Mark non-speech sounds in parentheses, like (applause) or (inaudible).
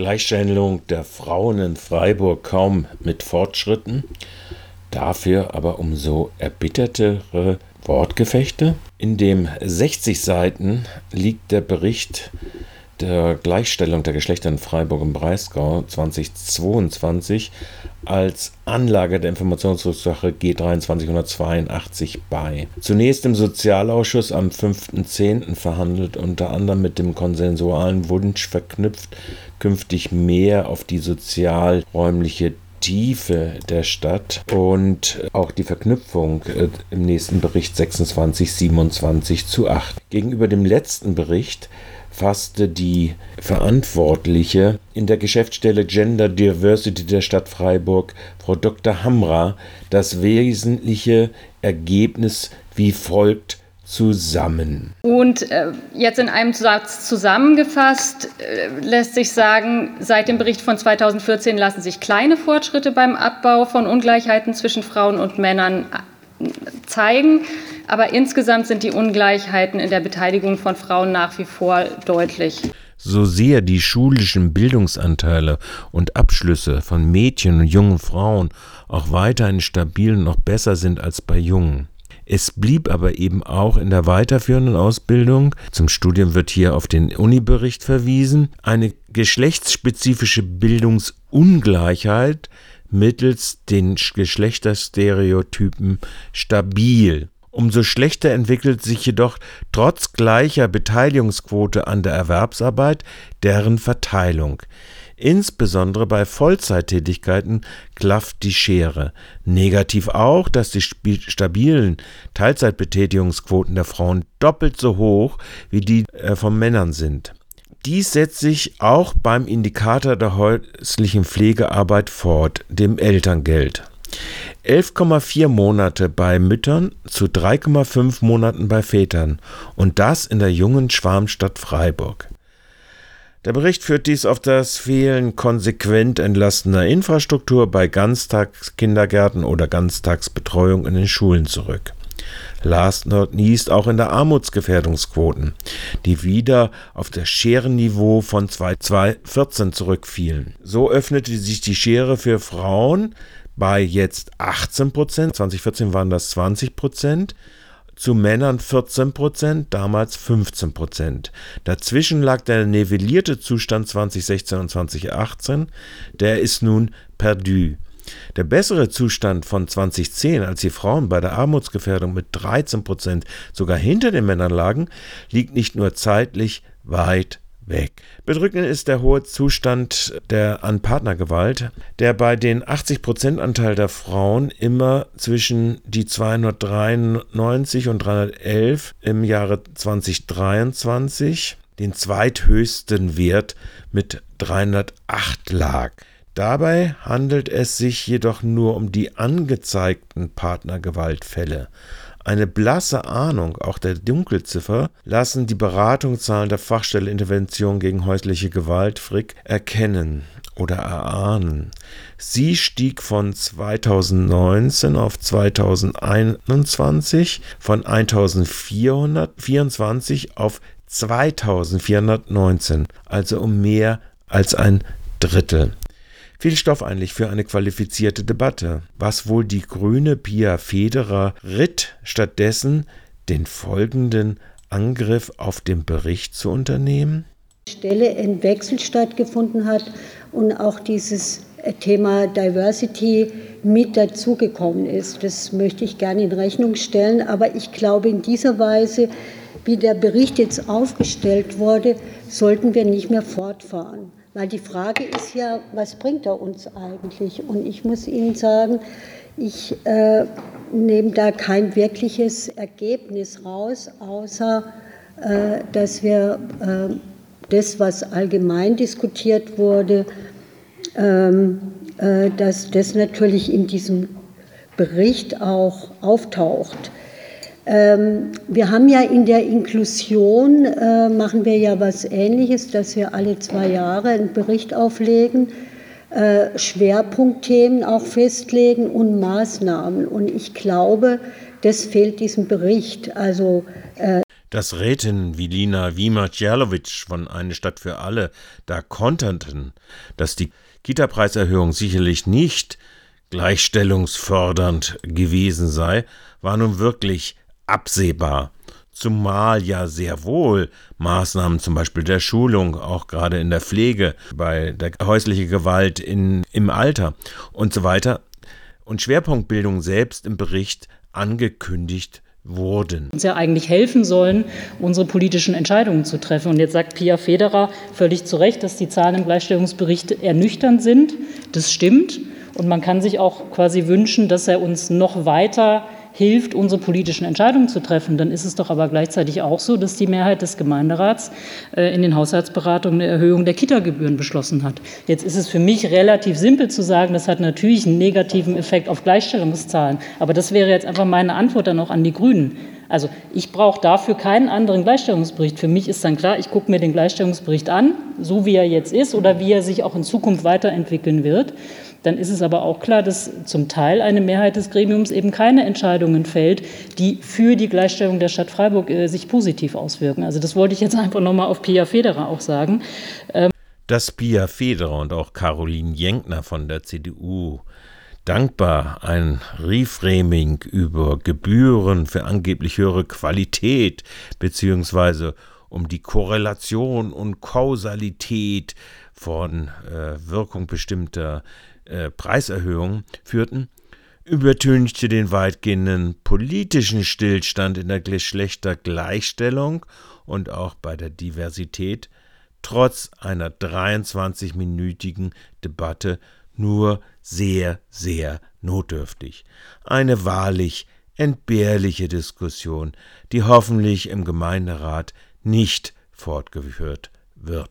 Gleichstellung der Frauen in Freiburg kaum mit Fortschritten, dafür aber umso erbittertere Wortgefechte. In dem 60 Seiten liegt der Bericht der Gleichstellung der Geschlechter in Freiburg im Breisgau 2022 als Anlage der Informationssache G2382 bei. Zunächst im Sozialausschuss am 5.10. verhandelt, unter anderem mit dem konsensualen Wunsch verknüpft, künftig mehr auf die sozialräumliche Tiefe der Stadt und auch die Verknüpfung äh, im nächsten Bericht 2627 zu 8. Gegenüber dem letzten Bericht fasste die Verantwortliche in der Geschäftsstelle Gender Diversity der Stadt Freiburg, Frau Dr. Hamra, das wesentliche Ergebnis wie folgt zusammen. Und äh, jetzt in einem Satz zusammengefasst äh, lässt sich sagen, seit dem Bericht von 2014 lassen sich kleine Fortschritte beim Abbau von Ungleichheiten zwischen Frauen und Männern äh, zeigen. Aber insgesamt sind die Ungleichheiten in der Beteiligung von Frauen nach wie vor deutlich. So sehr die schulischen Bildungsanteile und Abschlüsse von Mädchen und jungen Frauen auch weiterhin stabil und noch besser sind als bei Jungen. Es blieb aber eben auch in der weiterführenden Ausbildung, zum Studium wird hier auf den Unibericht verwiesen, eine geschlechtsspezifische Bildungsungleichheit mittels den Geschlechterstereotypen stabil. Umso schlechter entwickelt sich jedoch trotz gleicher Beteiligungsquote an der Erwerbsarbeit deren Verteilung. Insbesondere bei Vollzeittätigkeiten klafft die Schere. Negativ auch, dass die stabilen Teilzeitbetätigungsquoten der Frauen doppelt so hoch wie die äh, von Männern sind. Dies setzt sich auch beim Indikator der häuslichen Pflegearbeit fort, dem Elterngeld. 11,4 Monate bei Müttern zu 3,5 Monaten bei Vätern und das in der jungen Schwarmstadt Freiburg. Der Bericht führt dies auf das Fehlen konsequent entlastener Infrastruktur bei Ganztagskindergärten oder Ganztagsbetreuung in den Schulen zurück. Last not least auch in der Armutsgefährdungsquoten, die wieder auf das Scherenniveau von 2014 zurückfielen. So öffnete sich die Schere für Frauen bei jetzt 18 Prozent, 2014 waren das 20 Prozent, zu Männern 14 Prozent, damals 15 Prozent. Dazwischen lag der nivellierte Zustand 2016 und 2018, der ist nun perdu. Der bessere Zustand von 2010, als die Frauen bei der Armutsgefährdung mit 13 Prozent sogar hinter den Männern lagen, liegt nicht nur zeitlich weit weg. Bedrückend ist der hohe Zustand der an Partnergewalt, der bei den 80% Anteil der Frauen immer zwischen die 293 und 311 im Jahre 2023 den zweithöchsten Wert mit 308 lag. Dabei handelt es sich jedoch nur um die angezeigten Partnergewaltfälle. Eine blasse Ahnung auch der Dunkelziffer lassen die Beratungszahlen der Fachstelle Intervention gegen häusliche Gewalt Frick erkennen oder erahnen. Sie stieg von 2019 auf 2021 von 1424 auf 2419, also um mehr als ein Drittel. Viel Stoff eigentlich für eine qualifizierte Debatte. Was wohl die grüne Pia Federer ritt, stattdessen den folgenden Angriff auf den Bericht zu unternehmen? Stelle ein Wechsel stattgefunden hat und auch dieses Thema Diversity mit dazugekommen ist. Das möchte ich gerne in Rechnung stellen. Aber ich glaube, in dieser Weise, wie der Bericht jetzt aufgestellt wurde, sollten wir nicht mehr fortfahren. Weil die Frage ist ja, was bringt er uns eigentlich? Und ich muss Ihnen sagen, ich äh, nehme da kein wirkliches Ergebnis raus, außer äh, dass wir äh, das, was allgemein diskutiert wurde, ähm, äh, dass das natürlich in diesem Bericht auch auftaucht. Ähm, wir haben ja in der Inklusion, äh, machen wir ja was Ähnliches, dass wir alle zwei Jahre einen Bericht auflegen, äh, Schwerpunktthemen auch festlegen und Maßnahmen. Und ich glaube, das fehlt diesem Bericht. Also äh Dass Rätinnen wie Lina Wima-Cialowitsch von Eine Stadt für alle da konterten, dass die Kita-Preiserhöhung sicherlich nicht gleichstellungsfördernd gewesen sei, war nun wirklich absehbar. Zumal ja sehr wohl Maßnahmen zum Beispiel der Schulung, auch gerade in der Pflege, bei der häuslichen Gewalt in, im Alter und so weiter und Schwerpunktbildung selbst im Bericht angekündigt wurden. Uns ja eigentlich helfen sollen, unsere politischen Entscheidungen zu treffen. Und jetzt sagt Pia Federer völlig zu Recht, dass die Zahlen im Gleichstellungsbericht ernüchternd sind. Das stimmt. Und man kann sich auch quasi wünschen, dass er uns noch weiter hilft, unsere politischen Entscheidungen zu treffen. Dann ist es doch aber gleichzeitig auch so, dass die Mehrheit des Gemeinderats äh, in den Haushaltsberatungen eine Erhöhung der Kita-Gebühren beschlossen hat. Jetzt ist es für mich relativ simpel zu sagen, das hat natürlich einen negativen Effekt auf Gleichstellungszahlen. Aber das wäre jetzt einfach meine Antwort dann auch an die Grünen. Also ich brauche dafür keinen anderen Gleichstellungsbericht. Für mich ist dann klar, ich gucke mir den Gleichstellungsbericht an, so wie er jetzt ist oder wie er sich auch in Zukunft weiterentwickeln wird. Dann ist es aber auch klar, dass zum Teil eine Mehrheit des Gremiums eben keine Entscheidungen fällt, die für die Gleichstellung der Stadt Freiburg äh, sich positiv auswirken. Also das wollte ich jetzt (laughs) einfach nochmal auf Pia Federer auch sagen. Ähm dass Pia Federer und auch Caroline Jenkner von der CDU dankbar ein Reframing über Gebühren für angeblich höhere Qualität beziehungsweise um die Korrelation und Kausalität von äh, Wirkung bestimmter äh, Preiserhöhungen führten, übertünchte den weitgehenden politischen Stillstand in der Geschlechtergleichstellung und auch bei der Diversität trotz einer 23-minütigen Debatte nur sehr, sehr notdürftig. Eine wahrlich entbehrliche Diskussion, die hoffentlich im Gemeinderat nicht fortgeführt wird.